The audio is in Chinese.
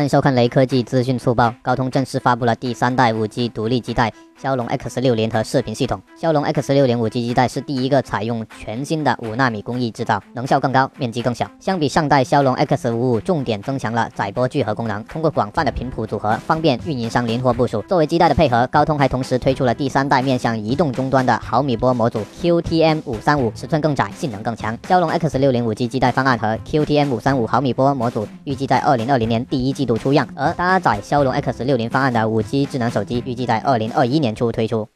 欢迎收看雷科技资讯速报。高通正式发布了第三代 5G 独立基带骁龙 X6 联合视频系统。骁龙 X60 5G 基带是第一个采用全新的五纳米工艺制造，能效更高，面积更小。相比上代骁龙 X55，重点增强了载波聚合功能，通过广泛的频谱组合，方便运营商灵活部署。作为基带的配合，高通还同时推出了第三代面向移动终端的毫米波模组 QTM535，尺寸更窄，性能更强。骁龙 X60 5G 基带方案和 QTM535 毫米波模组预计在2020年第一季度。出样，而搭载骁龙 X60 方案的 5G 智能手机预计在2021年初推出。